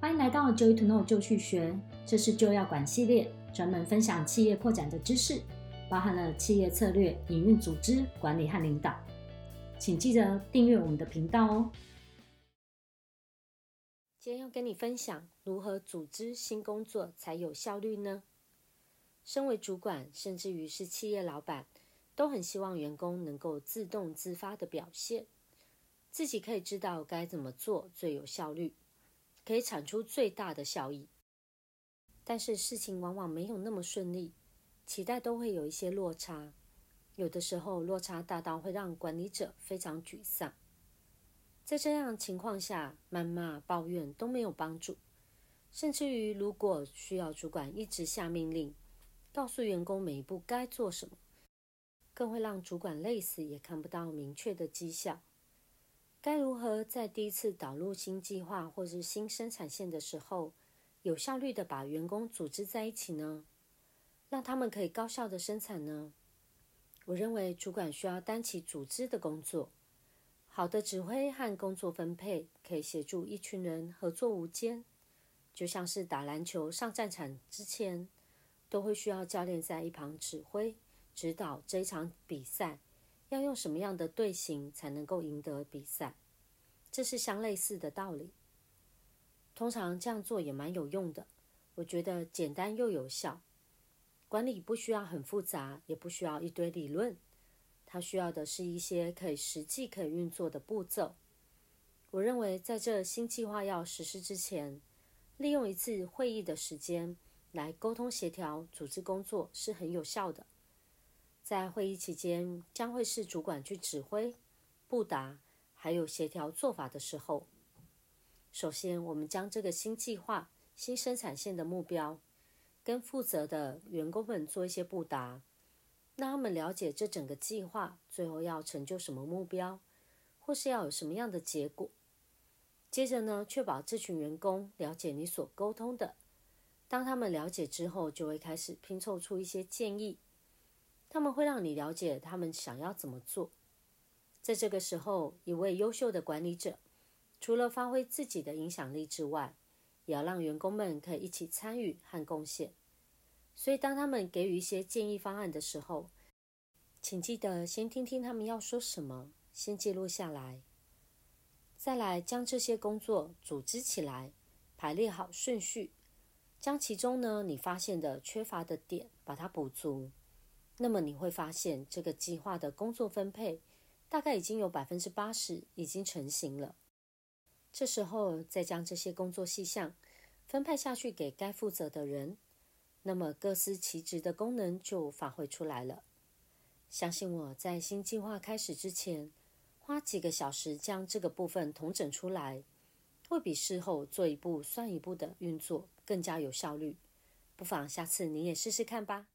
欢迎来到 Joy to Know 就去学，这是就要管系列，专门分享企业扩展的知识，包含了企业策略、营运、组织管理和领导。请记得订阅我们的频道哦。今天要跟你分享如何组织新工作才有效率呢？身为主管，甚至于是企业老板，都很希望员工能够自动自发的表现，自己可以知道该怎么做最有效率。可以产出最大的效益，但是事情往往没有那么顺利，期待都会有一些落差，有的时候落差大到会让管理者非常沮丧。在这样情况下，谩骂、抱怨都没有帮助，甚至于如果需要主管一直下命令，告诉员工每一步该做什么，更会让主管累死，也看不到明确的绩效。该如何在第一次导入新计划或是新生产线的时候，有效率的把员工组织在一起呢？让他们可以高效地生产呢？我认为主管需要担起组织的工作，好的指挥和工作分配可以协助一群人合作无间。就像是打篮球上战场之前，都会需要教练在一旁指挥指导这一场比赛。要用什么样的队形才能够赢得比赛？这是相类似的道理。通常这样做也蛮有用的，我觉得简单又有效。管理不需要很复杂，也不需要一堆理论，它需要的是一些可以实际可以运作的步骤。我认为在这新计划要实施之前，利用一次会议的时间来沟通协调、组织工作是很有效的。在会议期间，将会是主管去指挥、布达，还有协调做法的时候。首先，我们将这个新计划、新生产线的目标，跟负责的员工们做一些布达，让他们了解这整个计划最后要成就什么目标，或是要有什么样的结果。接着呢，确保这群员工了解你所沟通的。当他们了解之后，就会开始拼凑出一些建议。他们会让你了解他们想要怎么做。在这个时候，一位优秀的管理者，除了发挥自己的影响力之外，也要让员工们可以一起参与和贡献。所以，当他们给予一些建议方案的时候，请记得先听听他们要说什么，先记录下来，再来将这些工作组织起来，排列好顺序，将其中呢你发现的缺乏的点，把它补足。那么你会发现，这个计划的工作分配大概已经有百分之八十已经成型了。这时候再将这些工作细项分派下去给该负责的人，那么各司其职的功能就发挥出来了。相信我在新计划开始之前，花几个小时将这个部分统整出来，会比事后做一步算一步的运作更加有效率。不妨下次你也试试看吧。